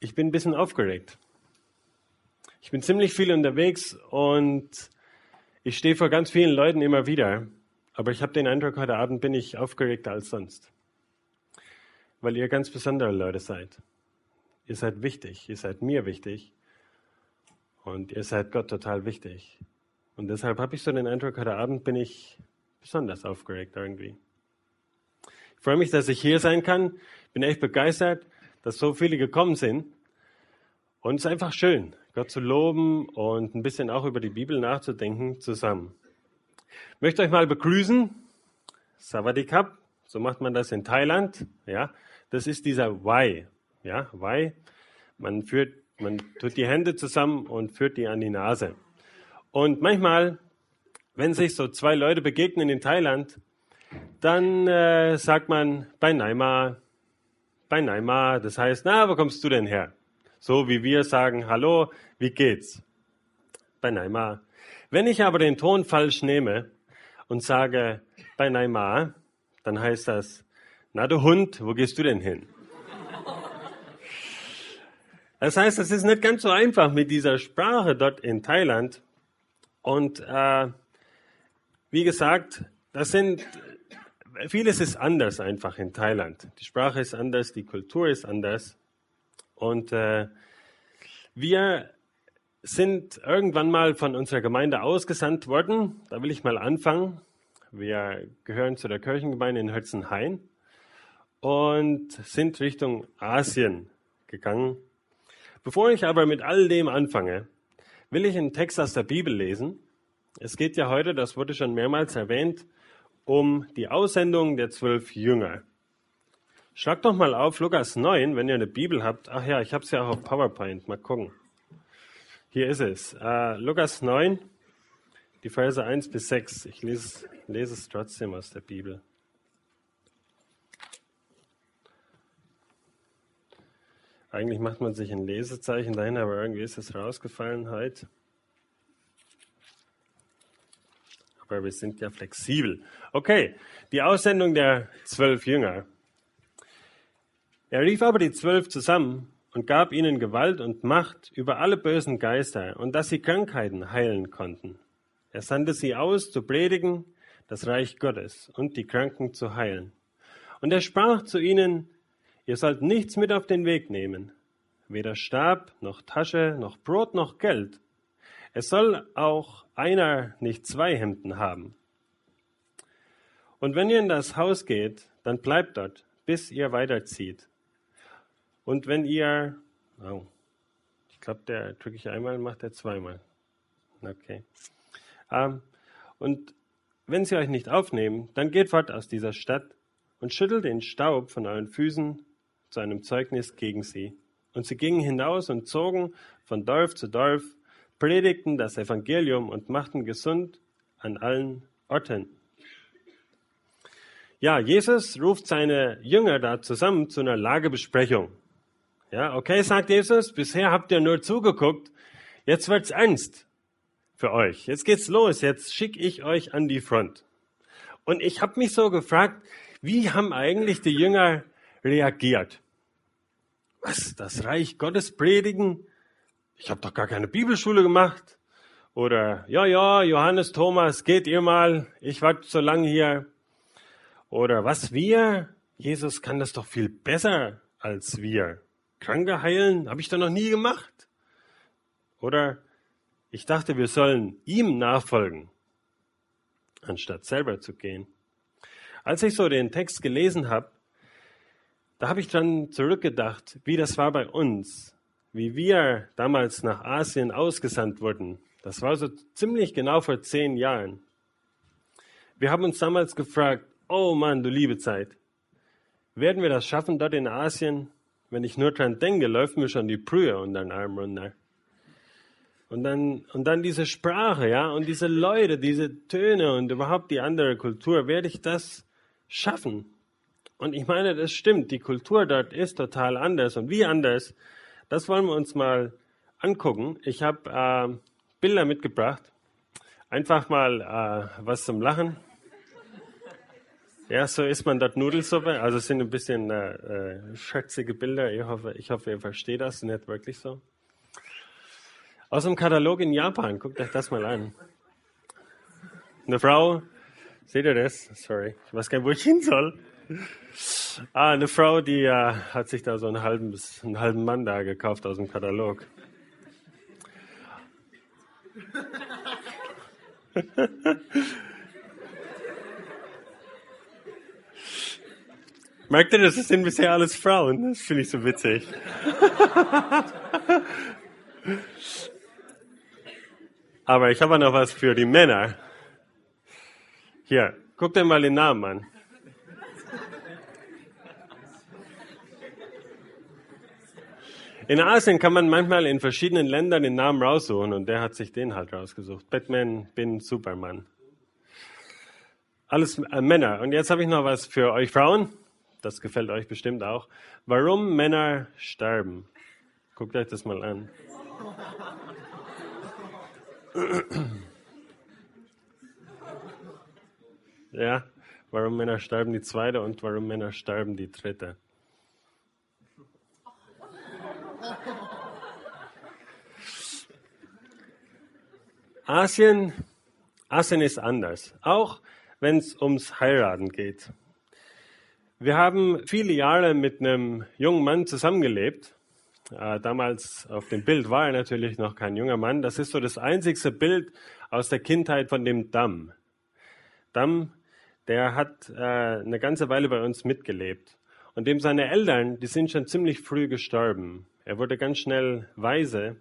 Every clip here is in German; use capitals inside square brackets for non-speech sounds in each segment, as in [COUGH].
ich bin ein bisschen aufgeregt. Ich bin ziemlich viel unterwegs und ich stehe vor ganz vielen Leuten immer wieder. Aber ich habe den Eindruck, heute Abend bin ich aufgeregter als sonst. Weil ihr ganz besondere Leute seid. Ihr seid wichtig, ihr seid mir wichtig und ihr seid Gott total wichtig. Und deshalb habe ich so den Eindruck, heute Abend bin ich besonders aufgeregt irgendwie. Ich freue mich, dass ich hier sein kann. Bin echt begeistert, dass so viele gekommen sind. Und es ist einfach schön, Gott zu loben und ein bisschen auch über die Bibel nachzudenken zusammen. Ich möchte euch mal begrüßen. Savadikap, so macht man das in Thailand. Ja, das ist dieser Wai. Ja, Wai. Man führt, man tut die Hände zusammen und führt die an die Nase. Und manchmal, wenn sich so zwei Leute begegnen in Thailand, dann äh, sagt man bei Naima, bei Naima, das heißt, na, wo kommst du denn her? So wie wir sagen, hallo, wie geht's? Bei Naima. Wenn ich aber den Ton falsch nehme und sage bei Naima, dann heißt das, na du Hund, wo gehst du denn hin? Das heißt, es ist nicht ganz so einfach mit dieser Sprache dort in Thailand. Und äh, wie gesagt, das sind vieles ist anders einfach in Thailand. Die Sprache ist anders, die Kultur ist anders. Und äh, wir sind irgendwann mal von unserer Gemeinde ausgesandt worden. Da will ich mal anfangen. Wir gehören zu der Kirchengemeinde in Hölzenhain und sind Richtung Asien gegangen. Bevor ich aber mit all dem anfange, will ich einen Text aus der Bibel lesen. Es geht ja heute, das wurde schon mehrmals erwähnt, um die Aussendung der zwölf Jünger. Schlag doch mal auf Lukas 9, wenn ihr eine Bibel habt. Ach ja, ich habe es ja auch auf PowerPoint. Mal gucken. Hier ist es. Uh, Lukas 9, die Verse 1 bis 6. Ich lese, lese es trotzdem aus der Bibel. Eigentlich macht man sich ein Lesezeichen dahin, aber irgendwie ist es rausgefallen heute. Aber wir sind ja flexibel. Okay, die Aussendung der zwölf Jünger. Er rief aber die zwölf zusammen und gab ihnen Gewalt und Macht über alle bösen Geister und dass sie Krankheiten heilen konnten. Er sandte sie aus, zu predigen das Reich Gottes und die Kranken zu heilen. Und er sprach zu ihnen, ihr sollt nichts mit auf den Weg nehmen, weder Stab, noch Tasche, noch Brot, noch Geld. Es soll auch einer nicht zwei Hemden haben. Und wenn ihr in das Haus geht, dann bleibt dort, bis ihr weiterzieht. Und wenn ihr, oh, ich glaube, der drücke ich einmal, macht er zweimal. Okay. Ähm, und wenn sie euch nicht aufnehmen, dann geht fort aus dieser Stadt und schüttelt den Staub von euren Füßen zu einem Zeugnis gegen sie. Und sie gingen hinaus und zogen von Dorf zu Dorf predigten das Evangelium und machten gesund an allen Orten. Ja, Jesus ruft seine Jünger da zusammen zu einer Lagebesprechung. Ja, okay, sagt Jesus, bisher habt ihr nur zugeguckt, jetzt wird's ernst für euch. Jetzt geht's los, jetzt schicke ich euch an die Front. Und ich habe mich so gefragt, wie haben eigentlich die Jünger reagiert? Was, das Reich Gottes predigen? Ich habe doch gar keine Bibelschule gemacht. Oder, ja, ja, Johannes, Thomas, geht ihr mal, ich warte so lange hier. Oder was wir? Jesus kann das doch viel besser als wir. Kranke heilen, habe ich doch noch nie gemacht. Oder ich dachte, wir sollen ihm nachfolgen, anstatt selber zu gehen. Als ich so den Text gelesen habe, da habe ich dann zurückgedacht, wie das war bei uns wie wir damals nach Asien ausgesandt wurden, das war so ziemlich genau vor zehn Jahren. Wir haben uns damals gefragt, oh Mann, du liebe Zeit, werden wir das schaffen dort in Asien? Wenn ich nur dran denke, läuft mir schon die Brühe unter den Arm runter. Und dann, und dann diese Sprache, ja, und diese Leute, diese Töne und überhaupt die andere Kultur, werde ich das schaffen? Und ich meine, das stimmt, die Kultur dort ist total anders. Und wie anders das wollen wir uns mal angucken. Ich habe äh, Bilder mitgebracht. Einfach mal äh, was zum Lachen. Ja, so isst man dort Nudelsuppe. Also es sind ein bisschen äh, äh, schätzige Bilder. Ich hoffe, ich hoffe, ihr versteht das nicht wirklich so. Aus dem Katalog in Japan, guckt euch das mal an. Eine Frau, seht ihr das? Sorry, ich weiß gar nicht, wo ich hin soll. Ah, eine Frau, die äh, hat sich da so einen halben, einen halben Mann da gekauft aus dem Katalog. [LAUGHS] Merkt ihr, das sind bisher alles Frauen? Das finde ich so witzig. Aber ich habe noch was [LAUGHS] für die Männer. Hier, guck dir mal den Namen an. In Asien kann man manchmal in verschiedenen Ländern den Namen raussuchen und der hat sich den halt rausgesucht. Batman, bin Superman. Alles äh, Männer. Und jetzt habe ich noch was für euch Frauen. Das gefällt euch bestimmt auch. Warum Männer sterben. Guckt euch das mal an. Ja, warum Männer sterben die zweite und warum Männer sterben die dritte. Asien, Asien ist anders, auch wenn es ums Heiraten geht. Wir haben viele Jahre mit einem jungen Mann zusammengelebt. Äh, damals auf dem Bild war er natürlich noch kein junger Mann. Das ist so das einzigste Bild aus der Kindheit von dem Damm. Damm, der hat äh, eine ganze Weile bei uns mitgelebt. Und dem seine Eltern, die sind schon ziemlich früh gestorben. Er wurde ganz schnell weise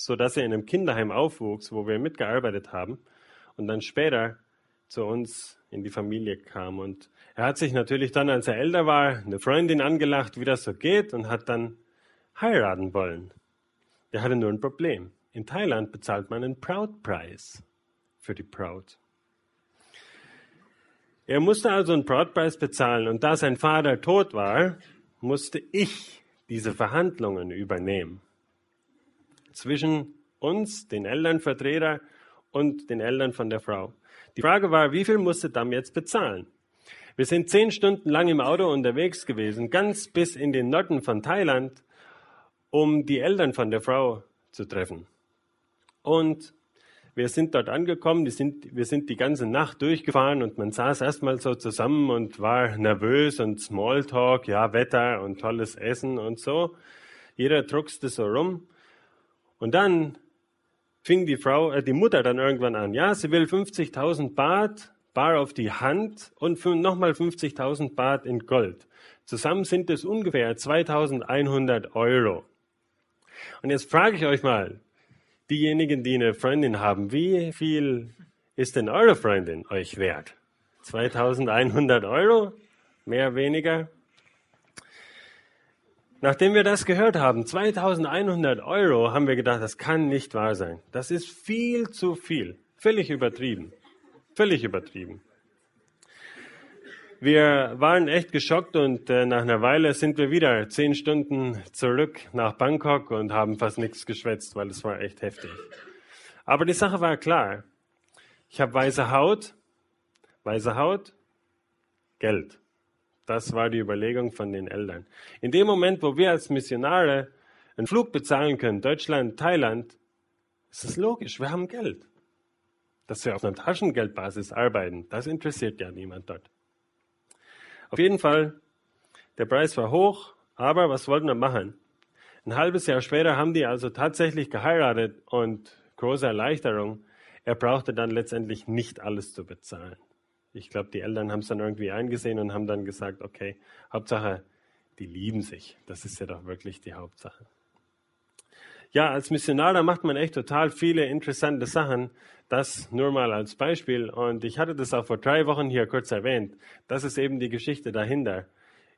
so dass er in einem Kinderheim aufwuchs, wo wir mitgearbeitet haben und dann später zu uns in die Familie kam. Und er hat sich natürlich dann, als er älter war, eine Freundin angelacht, wie das so geht und hat dann heiraten wollen. Der hatte nur ein Problem. In Thailand bezahlt man einen Proud-Preis für die Proud. Er musste also einen Proud-Preis bezahlen und da sein Vater tot war, musste ich diese Verhandlungen übernehmen zwischen uns, den Elternvertreter und den Eltern von der Frau. Die Frage war, wie viel musste Dam jetzt bezahlen? Wir sind zehn Stunden lang im Auto unterwegs gewesen, ganz bis in den Norden von Thailand, um die Eltern von der Frau zu treffen. Und wir sind dort angekommen, wir sind, wir sind die ganze Nacht durchgefahren und man saß erstmal so zusammen und war nervös und Smalltalk, ja, Wetter und tolles Essen und so. Jeder druckste so rum. Und dann fing die Frau, äh, die Mutter dann irgendwann an, ja, sie will 50.000 Baht bar auf die Hand und nochmal 50.000 Baht in Gold. Zusammen sind es ungefähr 2.100 Euro. Und jetzt frage ich euch mal, diejenigen, die eine Freundin haben, wie viel ist denn eure Freundin euch wert? 2.100 Euro? Mehr, weniger? Nachdem wir das gehört haben, 2100 Euro, haben wir gedacht, das kann nicht wahr sein. Das ist viel zu viel. Völlig übertrieben. Völlig übertrieben. Wir waren echt geschockt und äh, nach einer Weile sind wir wieder zehn Stunden zurück nach Bangkok und haben fast nichts geschwätzt, weil es war echt heftig. Aber die Sache war klar. Ich habe weiße Haut, weiße Haut, Geld. Das war die Überlegung von den Eltern. In dem Moment, wo wir als Missionare einen Flug bezahlen können, Deutschland, Thailand, ist es logisch, wir haben Geld. Dass wir auf einer Taschengeldbasis arbeiten, das interessiert ja niemand dort. Auf jeden Fall, der Preis war hoch, aber was wollten wir machen? Ein halbes Jahr später haben die also tatsächlich geheiratet und große Erleichterung. Er brauchte dann letztendlich nicht alles zu bezahlen. Ich glaube, die Eltern haben es dann irgendwie eingesehen und haben dann gesagt, okay, Hauptsache, die lieben sich. Das ist ja doch wirklich die Hauptsache. Ja, als Missionar, da macht man echt total viele interessante Sachen. Das nur mal als Beispiel. Und ich hatte das auch vor drei Wochen hier kurz erwähnt. Das ist eben die Geschichte dahinter.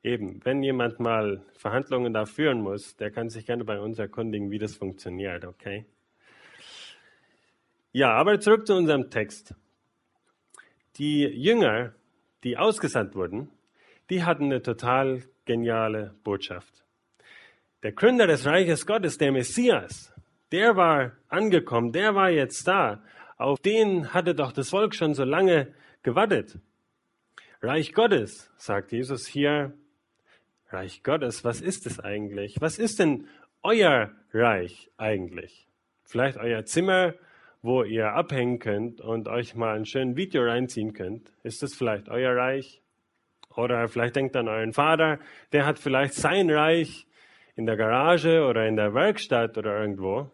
Eben, wenn jemand mal Verhandlungen da führen muss, der kann sich gerne bei uns erkundigen, wie das funktioniert, okay? Ja, aber zurück zu unserem Text die Jünger, die ausgesandt wurden, die hatten eine total geniale Botschaft. Der Gründer des Reiches Gottes, der Messias, der war angekommen, der war jetzt da. Auf den hatte doch das Volk schon so lange gewartet. Reich Gottes, sagt Jesus hier. Reich Gottes, was ist es eigentlich? Was ist denn euer Reich eigentlich? Vielleicht euer Zimmer, wo ihr abhängen könnt und euch mal ein schönes Video reinziehen könnt. Ist das vielleicht euer Reich? Oder vielleicht denkt an euren Vater, der hat vielleicht sein Reich in der Garage oder in der Werkstatt oder irgendwo.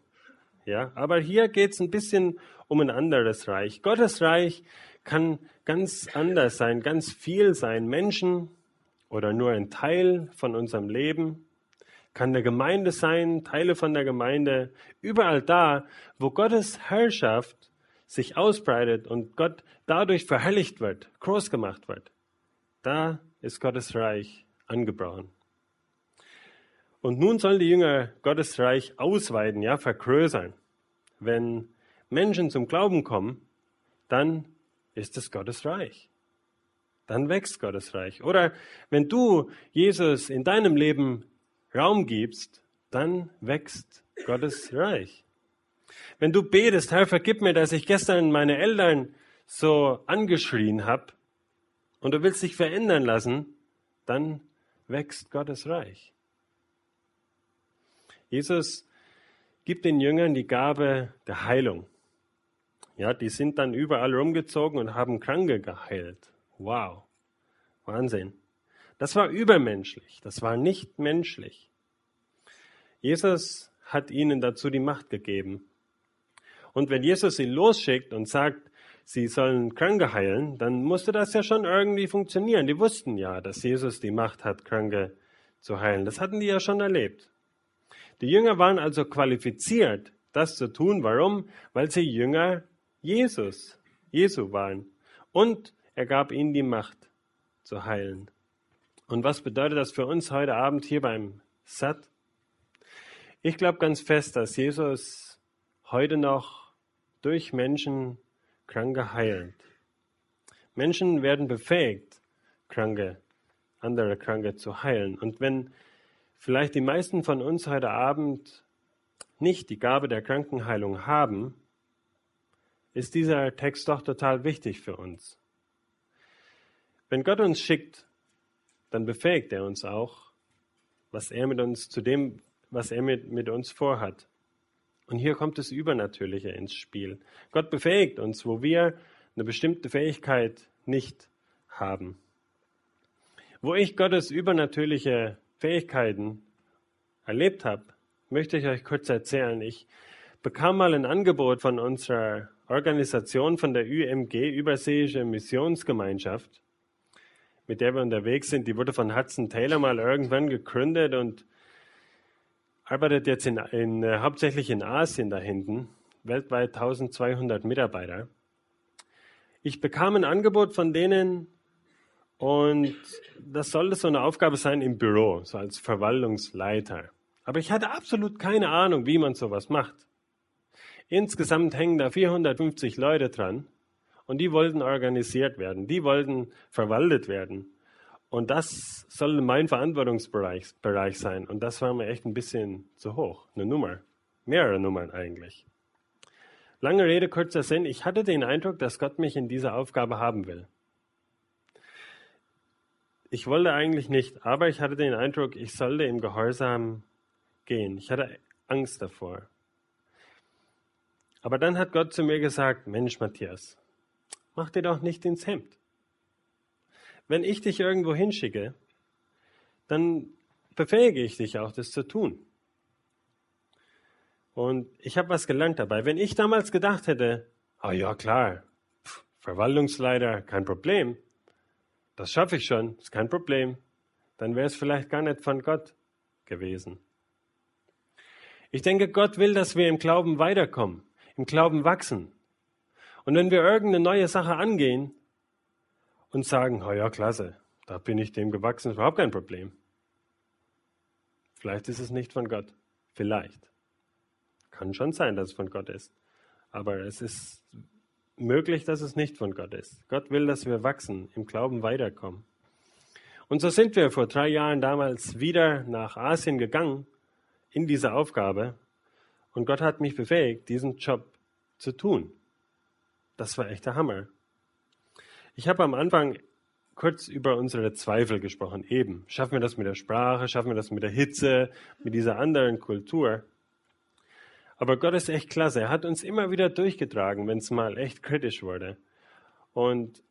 Ja, aber hier geht es ein bisschen um ein anderes Reich. Gottes Reich kann ganz anders sein, ganz viel sein. Menschen oder nur ein Teil von unserem Leben kann der Gemeinde sein, Teile von der Gemeinde, überall da, wo Gottes Herrschaft sich ausbreitet und Gott dadurch verherrlicht wird, groß gemacht wird. Da ist Gottes Reich angebrochen. Und nun sollen die Jünger Gottes Reich ausweiten, ja, vergrößern. Wenn Menschen zum Glauben kommen, dann ist es Gottes Reich. Dann wächst Gottes Reich. Oder wenn du Jesus in deinem Leben Raum gibst, dann wächst Gottes Reich. Wenn du betest, Herr, vergib mir, dass ich gestern meine Eltern so angeschrien habe und du willst dich verändern lassen, dann wächst Gottes Reich. Jesus gibt den Jüngern die Gabe der Heilung. Ja, die sind dann überall rumgezogen und haben Kranke geheilt. Wow. Wahnsinn. Das war übermenschlich. Das war nicht menschlich. Jesus hat ihnen dazu die Macht gegeben. Und wenn Jesus sie losschickt und sagt, sie sollen Kranke heilen, dann musste das ja schon irgendwie funktionieren. Die wussten ja, dass Jesus die Macht hat, Kranke zu heilen. Das hatten die ja schon erlebt. Die Jünger waren also qualifiziert, das zu tun. Warum? Weil sie Jünger Jesus, Jesu waren. Und er gab ihnen die Macht zu heilen. Und was bedeutet das für uns heute Abend hier beim Sat? Ich glaube ganz fest, dass Jesus heute noch durch Menschen Kranke heilt. Menschen werden befähigt, Kranke, andere Kranke zu heilen. Und wenn vielleicht die meisten von uns heute Abend nicht die Gabe der Krankenheilung haben, ist dieser Text doch total wichtig für uns. Wenn Gott uns schickt, dann befähigt er uns auch, was er mit uns zu dem, was er mit, mit uns vorhat. Und hier kommt das Übernatürliche ins Spiel. Gott befähigt uns, wo wir eine bestimmte Fähigkeit nicht haben. Wo ich Gottes übernatürliche Fähigkeiten erlebt habe, möchte ich euch kurz erzählen. Ich bekam mal ein Angebot von unserer Organisation von der UMG, Überseeische Missionsgemeinschaft, mit der wir unterwegs sind. Die wurde von Hudson Taylor mal irgendwann gegründet und arbeitet jetzt in, in, äh, hauptsächlich in Asien da hinten, weltweit 1200 Mitarbeiter. Ich bekam ein Angebot von denen und das sollte so eine Aufgabe sein im Büro, so als Verwaltungsleiter. Aber ich hatte absolut keine Ahnung, wie man sowas macht. Insgesamt hängen da 450 Leute dran und die wollten organisiert werden, die wollten verwaltet werden. Und das soll mein Verantwortungsbereich Bereich sein. Und das war mir echt ein bisschen zu hoch. Eine Nummer. Mehrere Nummern eigentlich. Lange Rede, kurzer Sinn. Ich hatte den Eindruck, dass Gott mich in dieser Aufgabe haben will. Ich wollte eigentlich nicht, aber ich hatte den Eindruck, ich sollte im Gehorsam gehen. Ich hatte Angst davor. Aber dann hat Gott zu mir gesagt, Mensch Matthias, mach dir doch nicht ins Hemd. Wenn ich dich irgendwo hinschicke, dann befähige ich dich auch, das zu tun. Und ich habe was gelernt dabei. Wenn ich damals gedacht hätte, ah oh ja klar, Pff, Verwaltungsleiter, kein Problem, das schaffe ich schon, ist kein Problem, dann wäre es vielleicht gar nicht von Gott gewesen. Ich denke, Gott will, dass wir im Glauben weiterkommen im Glauben wachsen. Und wenn wir irgendeine neue Sache angehen und sagen, oh ja, klasse, da bin ich dem gewachsen, ist überhaupt kein Problem. Vielleicht ist es nicht von Gott. Vielleicht. Kann schon sein, dass es von Gott ist. Aber es ist möglich, dass es nicht von Gott ist. Gott will, dass wir wachsen, im Glauben weiterkommen. Und so sind wir vor drei Jahren damals wieder nach Asien gegangen in diese Aufgabe und Gott hat mich befähigt, diesen Job zu tun. Das war echt der Hammer. Ich habe am Anfang kurz über unsere Zweifel gesprochen. Eben, schaffen wir das mit der Sprache, schaffen wir das mit der Hitze, mit dieser anderen Kultur. Aber Gott ist echt klasse. Er hat uns immer wieder durchgetragen, wenn es mal echt kritisch wurde. Und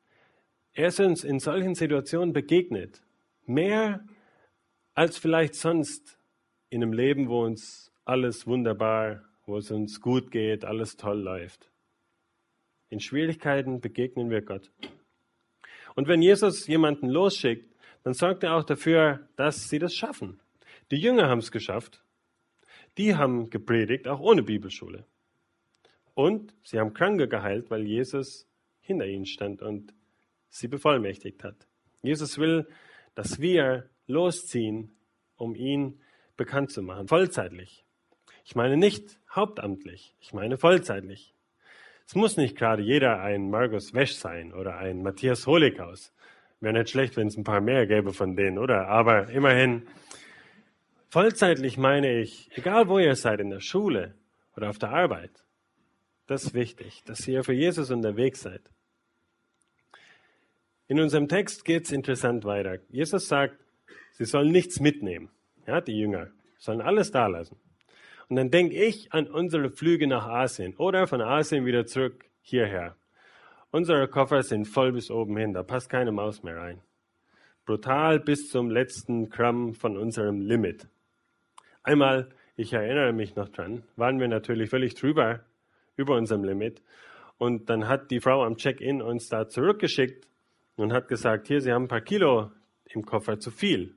er ist uns in solchen Situationen begegnet. Mehr als vielleicht sonst in einem Leben, wo uns alles wunderbar, wo es uns gut geht, alles toll läuft. In Schwierigkeiten begegnen wir Gott. Und wenn Jesus jemanden losschickt, dann sorgt er auch dafür, dass sie das schaffen. Die Jünger haben es geschafft. Die haben gepredigt, auch ohne Bibelschule. Und sie haben Kranke geheilt, weil Jesus hinter ihnen stand und sie bevollmächtigt hat. Jesus will, dass wir losziehen, um ihn bekannt zu machen, vollzeitlich. Ich meine nicht hauptamtlich, ich meine vollzeitlich. Es muss nicht gerade jeder ein Markus Wesch sein oder ein Matthias Holighaus. Wäre nicht schlecht, wenn es ein paar mehr gäbe von denen, oder? Aber immerhin, vollzeitlich meine ich, egal wo ihr seid, in der Schule oder auf der Arbeit, das ist wichtig, dass ihr für Jesus unterwegs seid. In unserem Text geht es interessant weiter. Jesus sagt, sie sollen nichts mitnehmen. Ja, die Jünger sollen alles da lassen. Und dann denke ich an unsere Flüge nach Asien oder von Asien wieder zurück hierher. Unsere Koffer sind voll bis oben hin, da passt keine Maus mehr rein. Brutal bis zum letzten Gramm von unserem Limit. Einmal, ich erinnere mich noch dran, waren wir natürlich völlig drüber, über unserem Limit. Und dann hat die Frau am Check-in uns da zurückgeschickt und hat gesagt, hier, Sie haben ein paar Kilo im Koffer zu viel.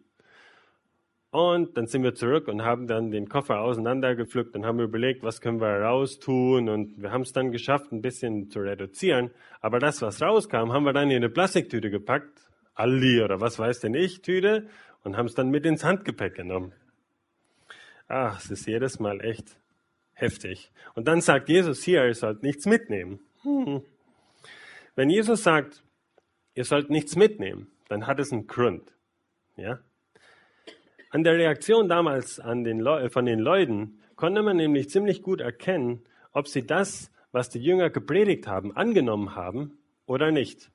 Und dann sind wir zurück und haben dann den Koffer auseinandergepflückt und haben überlegt, was können wir raus tun. Und wir haben es dann geschafft, ein bisschen zu reduzieren. Aber das, was rauskam, haben wir dann in eine Plastiktüte gepackt. Aldi oder was weiß denn ich, Tüte. Und haben es dann mit ins Handgepäck genommen. Ach, es ist jedes Mal echt heftig. Und dann sagt Jesus hier, ihr sollt nichts mitnehmen. Hm. Wenn Jesus sagt, ihr sollt nichts mitnehmen, dann hat es einen Grund. Ja? An der Reaktion damals an den von den Leuten konnte man nämlich ziemlich gut erkennen, ob sie das, was die Jünger gepredigt haben, angenommen haben oder nicht.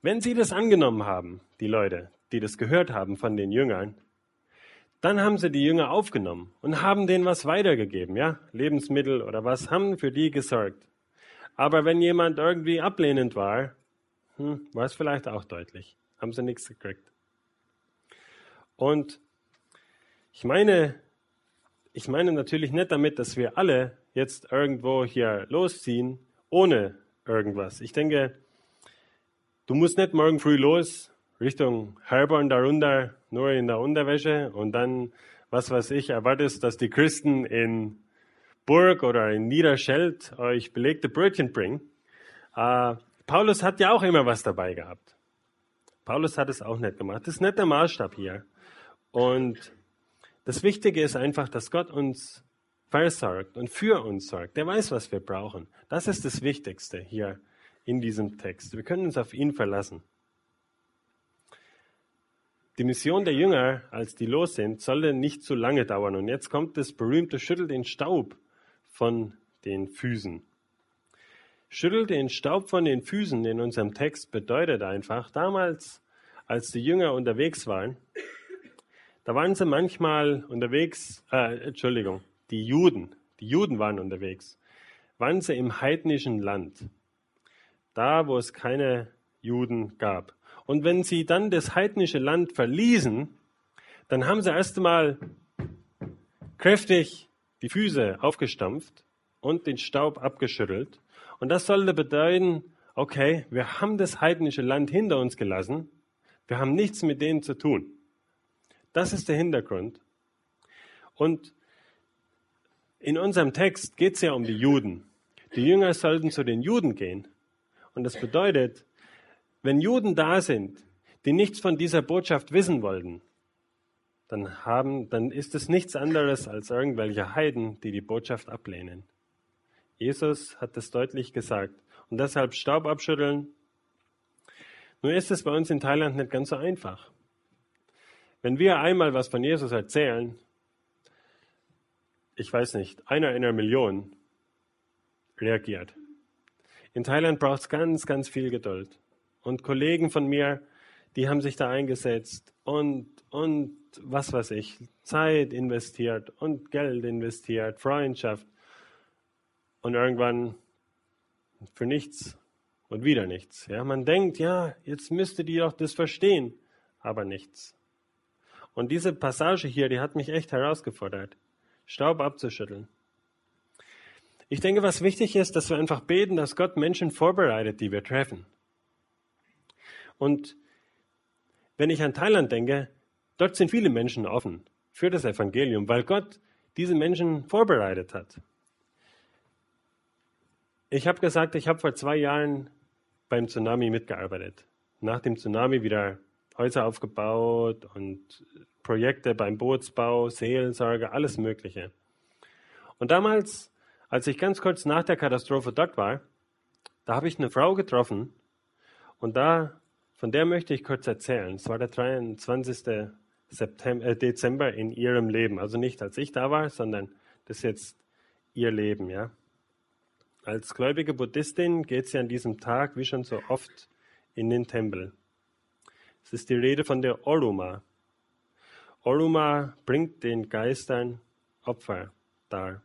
Wenn sie das angenommen haben, die Leute, die das gehört haben von den Jüngern, dann haben sie die Jünger aufgenommen und haben denen was weitergegeben, ja, Lebensmittel oder was, haben für die gesorgt. Aber wenn jemand irgendwie ablehnend war, hm, war es vielleicht auch deutlich, haben sie nichts gekriegt. Und ich meine, ich meine natürlich nicht damit, dass wir alle jetzt irgendwo hier losziehen, ohne irgendwas. Ich denke, du musst nicht morgen früh los, Richtung Herborn darunter, nur in der Unterwäsche und dann, was weiß ich, erwartest, dass die Christen in Burg oder in Niederscheld euch belegte Brötchen bringen. Äh, Paulus hat ja auch immer was dabei gehabt. Paulus hat es auch nicht gemacht. Das ist nicht der Maßstab hier. Und das Wichtige ist einfach, dass Gott uns versorgt und für uns sorgt. Der weiß, was wir brauchen. Das ist das Wichtigste hier in diesem Text. Wir können uns auf ihn verlassen. Die Mission der Jünger, als die los sind, sollte nicht zu lange dauern. Und jetzt kommt das berühmte Schüttel den Staub von den Füßen. Schüttel den Staub von den Füßen in unserem Text bedeutet einfach, damals, als die Jünger unterwegs waren, da waren sie manchmal unterwegs, äh, Entschuldigung, die Juden, die Juden waren unterwegs, waren sie im heidnischen Land, da wo es keine Juden gab. Und wenn sie dann das heidnische Land verließen, dann haben sie erst einmal kräftig die Füße aufgestampft und den Staub abgeschüttelt. Und das sollte bedeuten, okay, wir haben das heidnische Land hinter uns gelassen, wir haben nichts mit denen zu tun. Das ist der Hintergrund. Und in unserem Text geht es ja um die Juden. Die Jünger sollten zu den Juden gehen. Und das bedeutet, wenn Juden da sind, die nichts von dieser Botschaft wissen wollten, dann, haben, dann ist es nichts anderes als irgendwelche Heiden, die die Botschaft ablehnen. Jesus hat das deutlich gesagt. Und deshalb Staub abschütteln. Nur ist es bei uns in Thailand nicht ganz so einfach. Wenn wir einmal was von Jesus erzählen, ich weiß nicht, einer in einer Million reagiert. In Thailand braucht es ganz, ganz viel Geduld. Und Kollegen von mir die haben sich da eingesetzt und, und was weiß ich, Zeit investiert und Geld investiert, Freundschaft und irgendwann für nichts und wieder nichts. Ja, man denkt, ja, jetzt müsste die doch das verstehen, aber nichts. Und diese Passage hier, die hat mich echt herausgefordert, Staub abzuschütteln. Ich denke, was wichtig ist, dass wir einfach beten, dass Gott Menschen vorbereitet, die wir treffen. Und wenn ich an Thailand denke, dort sind viele Menschen offen für das Evangelium, weil Gott diese Menschen vorbereitet hat. Ich habe gesagt, ich habe vor zwei Jahren beim Tsunami mitgearbeitet. Nach dem Tsunami wieder Häuser aufgebaut und Projekte beim Bootsbau, Seelsorge, alles Mögliche. Und damals, als ich ganz kurz nach der Katastrophe dort war, da habe ich eine Frau getroffen und da von der möchte ich kurz erzählen. Es war der 23. September, äh, Dezember in ihrem Leben. Also nicht als ich da war, sondern das ist jetzt ihr Leben, ja. Als gläubige Buddhistin geht sie an diesem Tag, wie schon so oft, in den Tempel. Es ist die Rede von der Oruma. Oruma bringt den Geistern Opfer dar.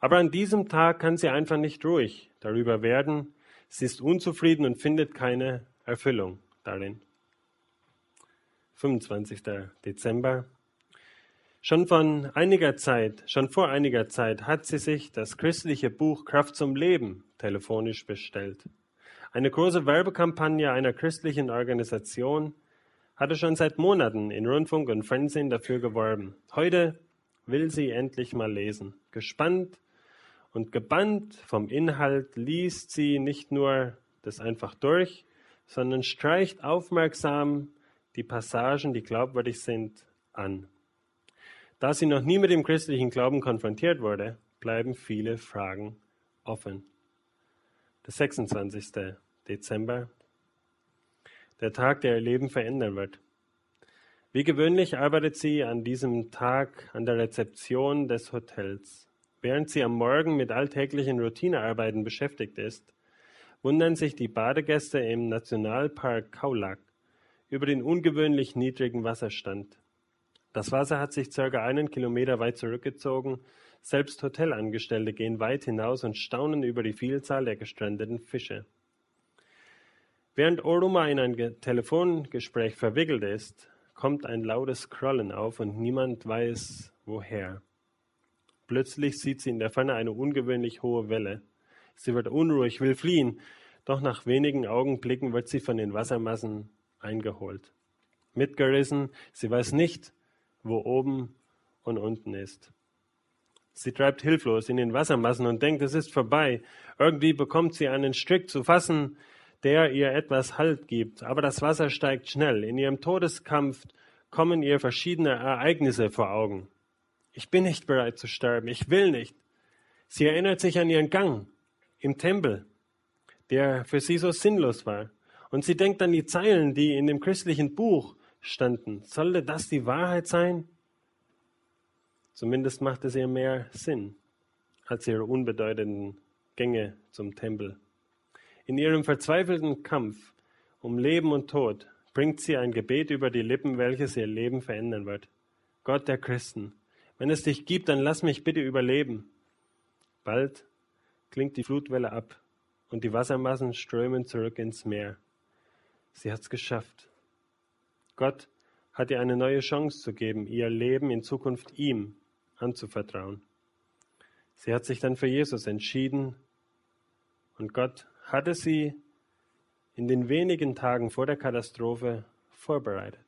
Aber an diesem Tag kann sie einfach nicht ruhig darüber werden. Sie ist unzufrieden und findet keine Erfüllung darin. 25. Dezember. Schon von einiger Zeit, schon vor einiger Zeit hat sie sich das christliche Buch Kraft zum Leben telefonisch bestellt. Eine große Werbekampagne einer christlichen Organisation hatte schon seit Monaten in Rundfunk und Fernsehen dafür geworben. Heute will sie endlich mal lesen. Gespannt und gebannt vom Inhalt liest sie nicht nur das einfach durch, sondern streicht aufmerksam die Passagen, die glaubwürdig sind, an. Da sie noch nie mit dem christlichen Glauben konfrontiert wurde, bleiben viele Fragen offen. Der 26. Dezember, der Tag, der ihr Leben verändern wird. Wie gewöhnlich arbeitet sie an diesem Tag an der Rezeption des Hotels. Während sie am Morgen mit alltäglichen Routinearbeiten beschäftigt ist, wundern sich die Badegäste im Nationalpark Kaulak über den ungewöhnlich niedrigen Wasserstand. Das Wasser hat sich circa einen Kilometer weit zurückgezogen. Selbst Hotelangestellte gehen weit hinaus und staunen über die Vielzahl der gestrandeten Fische. Während Oruma in ein Telefongespräch verwickelt ist, kommt ein lautes Scrollen auf und niemand weiß woher. Plötzlich sieht sie in der Ferne eine ungewöhnlich hohe Welle. Sie wird unruhig, will fliehen, doch nach wenigen Augenblicken wird sie von den Wassermassen eingeholt. Mitgerissen, sie weiß nicht, wo oben und unten ist. Sie treibt hilflos in den Wassermassen und denkt, es ist vorbei. Irgendwie bekommt sie einen Strick zu fassen, der ihr etwas Halt gibt. Aber das Wasser steigt schnell. In ihrem Todeskampf kommen ihr verschiedene Ereignisse vor Augen. Ich bin nicht bereit zu sterben. Ich will nicht. Sie erinnert sich an ihren Gang im Tempel, der für sie so sinnlos war. Und sie denkt an die Zeilen, die in dem christlichen Buch standen. Sollte das die Wahrheit sein? Zumindest macht es ihr mehr Sinn als ihre unbedeutenden Gänge zum Tempel. In ihrem verzweifelten Kampf um Leben und Tod bringt sie ein Gebet über die Lippen, welches ihr Leben verändern wird. Gott der Christen, wenn es dich gibt, dann lass mich bitte überleben. Bald klingt die Flutwelle ab und die Wassermassen strömen zurück ins Meer. Sie hat's geschafft. Gott hat ihr eine neue Chance zu geben, ihr Leben in Zukunft ihm anzuvertrauen. Sie hat sich dann für Jesus entschieden und Gott hatte sie in den wenigen Tagen vor der Katastrophe vorbereitet.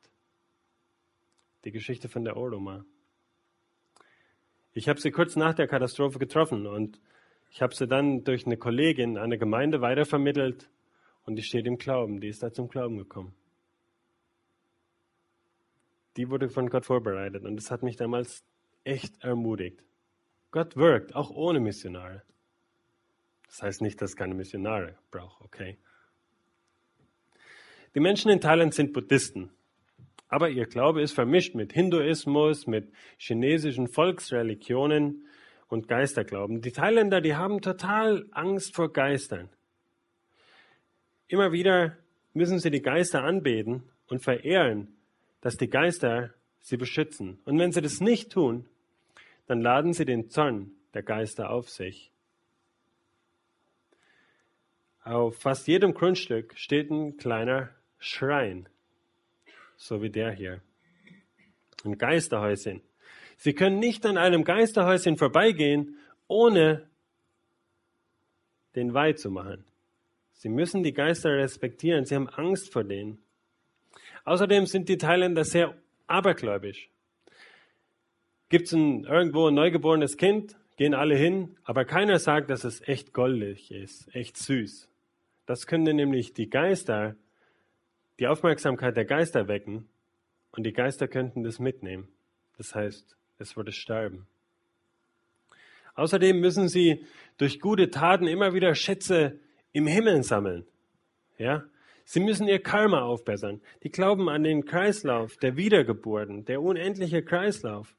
Die Geschichte von der Oroma. Ich habe sie kurz nach der Katastrophe getroffen und ich habe sie dann durch eine Kollegin an eine Gemeinde weitervermittelt und die steht im Glauben, die ist da zum Glauben gekommen. Die wurde von Gott vorbereitet und das hat mich damals echt ermutigt. Gott wirkt, auch ohne Missionare. Das heißt nicht, dass es keine Missionare braucht, okay? Die Menschen in Thailand sind Buddhisten, aber ihr Glaube ist vermischt mit Hinduismus, mit chinesischen Volksreligionen und Geisterglauben. Die Thailänder, die haben total Angst vor Geistern. Immer wieder müssen sie die Geister anbeten und verehren, dass die Geister sie beschützen. Und wenn sie das nicht tun, dann laden sie den Zorn der Geister auf sich. Auf fast jedem Grundstück steht ein kleiner Schrein, so wie der hier. Ein Geisterhäuschen. Sie können nicht an einem Geisterhäuschen vorbeigehen, ohne den Weih zu machen. Sie müssen die Geister respektieren. Sie haben Angst vor denen. Außerdem sind die Thailänder sehr abergläubisch. Gibt es irgendwo ein neugeborenes Kind, gehen alle hin, aber keiner sagt, dass es echt goldig ist, echt süß. Das könnte nämlich die Geister, die Aufmerksamkeit der Geister wecken und die Geister könnten das mitnehmen. Das heißt, es würde sterben. Außerdem müssen sie durch gute Taten immer wieder Schätze im Himmel sammeln. Ja? Sie müssen ihr Karma aufbessern. Die glauben an den Kreislauf der Wiedergeburten, der unendliche Kreislauf.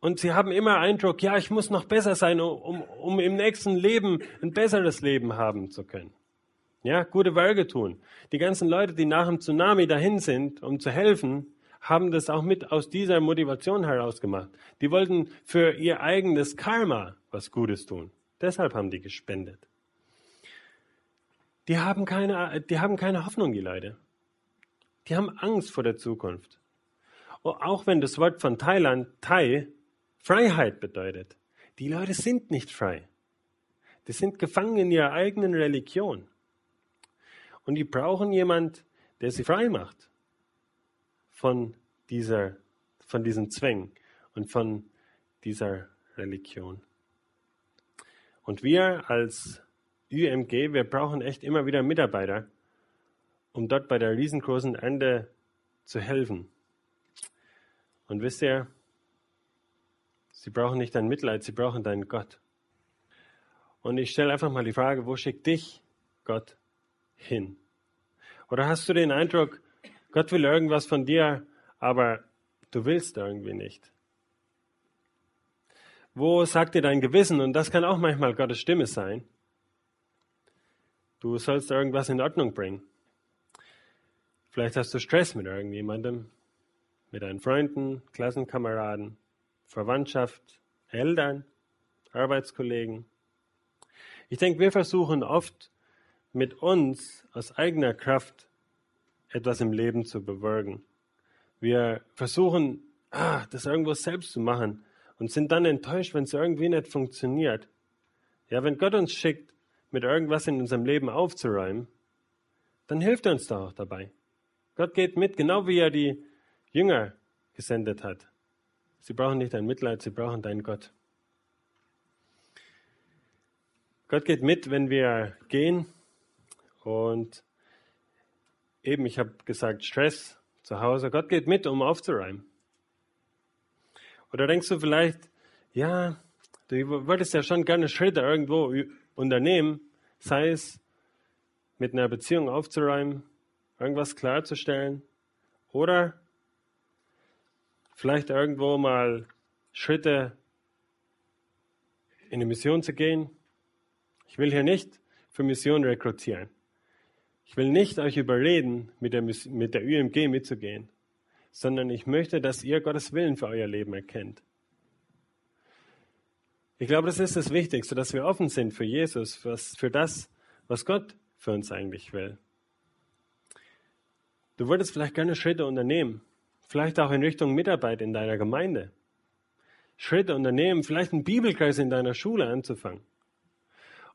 Und sie haben immer Eindruck, ja, ich muss noch besser sein, um, um im nächsten Leben ein besseres Leben haben zu können. Ja, gute Werke tun. Die ganzen Leute, die nach dem Tsunami dahin sind, um zu helfen, haben das auch mit aus dieser Motivation heraus gemacht. Die wollten für ihr eigenes Karma was Gutes tun. Deshalb haben die gespendet. Die haben keine, die haben keine Hoffnung, die Leute. Die haben Angst vor der Zukunft. auch wenn das Wort von Thailand, Thai, Freiheit bedeutet. Die Leute sind nicht frei. Die sind gefangen in ihrer eigenen Religion. Und die brauchen jemand, der sie frei macht von dieser, von diesen Zwängen und von dieser Religion. Und wir als UMG, wir brauchen echt immer wieder Mitarbeiter, um dort bei der riesengroßen Ende zu helfen. Und wisst ihr, sie brauchen nicht dein Mitleid, sie brauchen deinen Gott. Und ich stelle einfach mal die Frage, wo schickt dich Gott hin? Oder hast du den Eindruck, Gott will irgendwas von dir, aber du willst irgendwie nicht? Wo sagt dir dein Gewissen, und das kann auch manchmal Gottes Stimme sein, du sollst irgendwas in Ordnung bringen. Vielleicht hast du Stress mit irgendjemandem, mit deinen Freunden, Klassenkameraden, Verwandtschaft, Eltern, Arbeitskollegen. Ich denke, wir versuchen oft mit uns aus eigener Kraft etwas im Leben zu bewirken. Wir versuchen, ah, das irgendwo selbst zu machen und sind dann enttäuscht, wenn es irgendwie nicht funktioniert. Ja, wenn Gott uns schickt, mit irgendwas in unserem Leben aufzuräumen, dann hilft er uns da auch dabei. Gott geht mit, genau wie er die Jünger gesendet hat. Sie brauchen nicht dein Mitleid, sie brauchen deinen Gott. Gott geht mit, wenn wir gehen und eben, ich habe gesagt, Stress zu Hause. Gott geht mit, um aufzuräumen. Oder denkst du vielleicht, ja, du würdest ja schon gerne Schritte irgendwo unternehmen, sei es mit einer Beziehung aufzuräumen, irgendwas klarzustellen oder vielleicht irgendwo mal Schritte in eine Mission zu gehen. Ich will hier nicht für Mission rekrutieren. Ich will nicht euch überreden, mit der, mit der UMG mitzugehen, sondern ich möchte, dass ihr Gottes Willen für euer Leben erkennt. Ich glaube, das ist das Wichtigste, dass wir offen sind für Jesus, für das, was Gott für uns eigentlich will. Du würdest vielleicht gerne Schritte unternehmen, vielleicht auch in Richtung Mitarbeit in deiner Gemeinde. Schritte unternehmen, vielleicht einen Bibelkreis in deiner Schule anzufangen.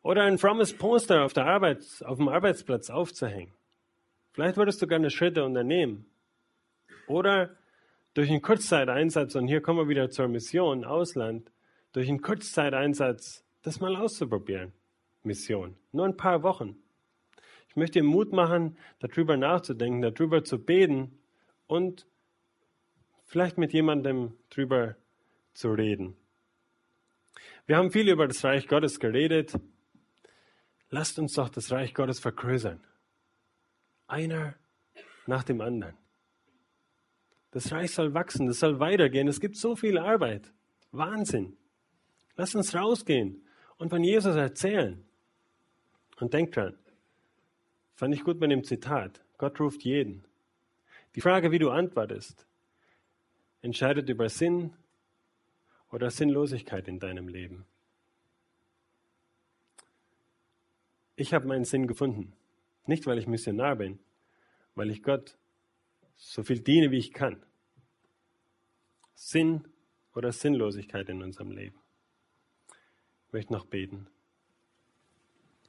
Oder ein frommes Poster auf, der Arbeit, auf dem Arbeitsplatz aufzuhängen. Vielleicht würdest du gerne Schritte unternehmen. Oder durch einen Kurzzeiteinsatz, und hier kommen wir wieder zur Mission, Ausland, durch einen Kurzzeiteinsatz das mal auszuprobieren. Mission. Nur ein paar Wochen. Ich möchte dir Mut machen, darüber nachzudenken, darüber zu beten und vielleicht mit jemandem darüber zu reden. Wir haben viel über das Reich Gottes geredet. Lasst uns doch das Reich Gottes vergrößern. Einer nach dem anderen. Das Reich soll wachsen, es soll weitergehen. Es gibt so viel Arbeit. Wahnsinn. Lasst uns rausgehen und von Jesus erzählen. Und denkt dran, fand ich gut mit dem Zitat, Gott ruft jeden. Die Frage, wie du antwortest, entscheidet über Sinn oder Sinnlosigkeit in deinem Leben. Ich habe meinen Sinn gefunden. Nicht, weil ich Missionar bin, weil ich Gott so viel diene, wie ich kann. Sinn oder Sinnlosigkeit in unserem Leben. Ich möchte noch beten.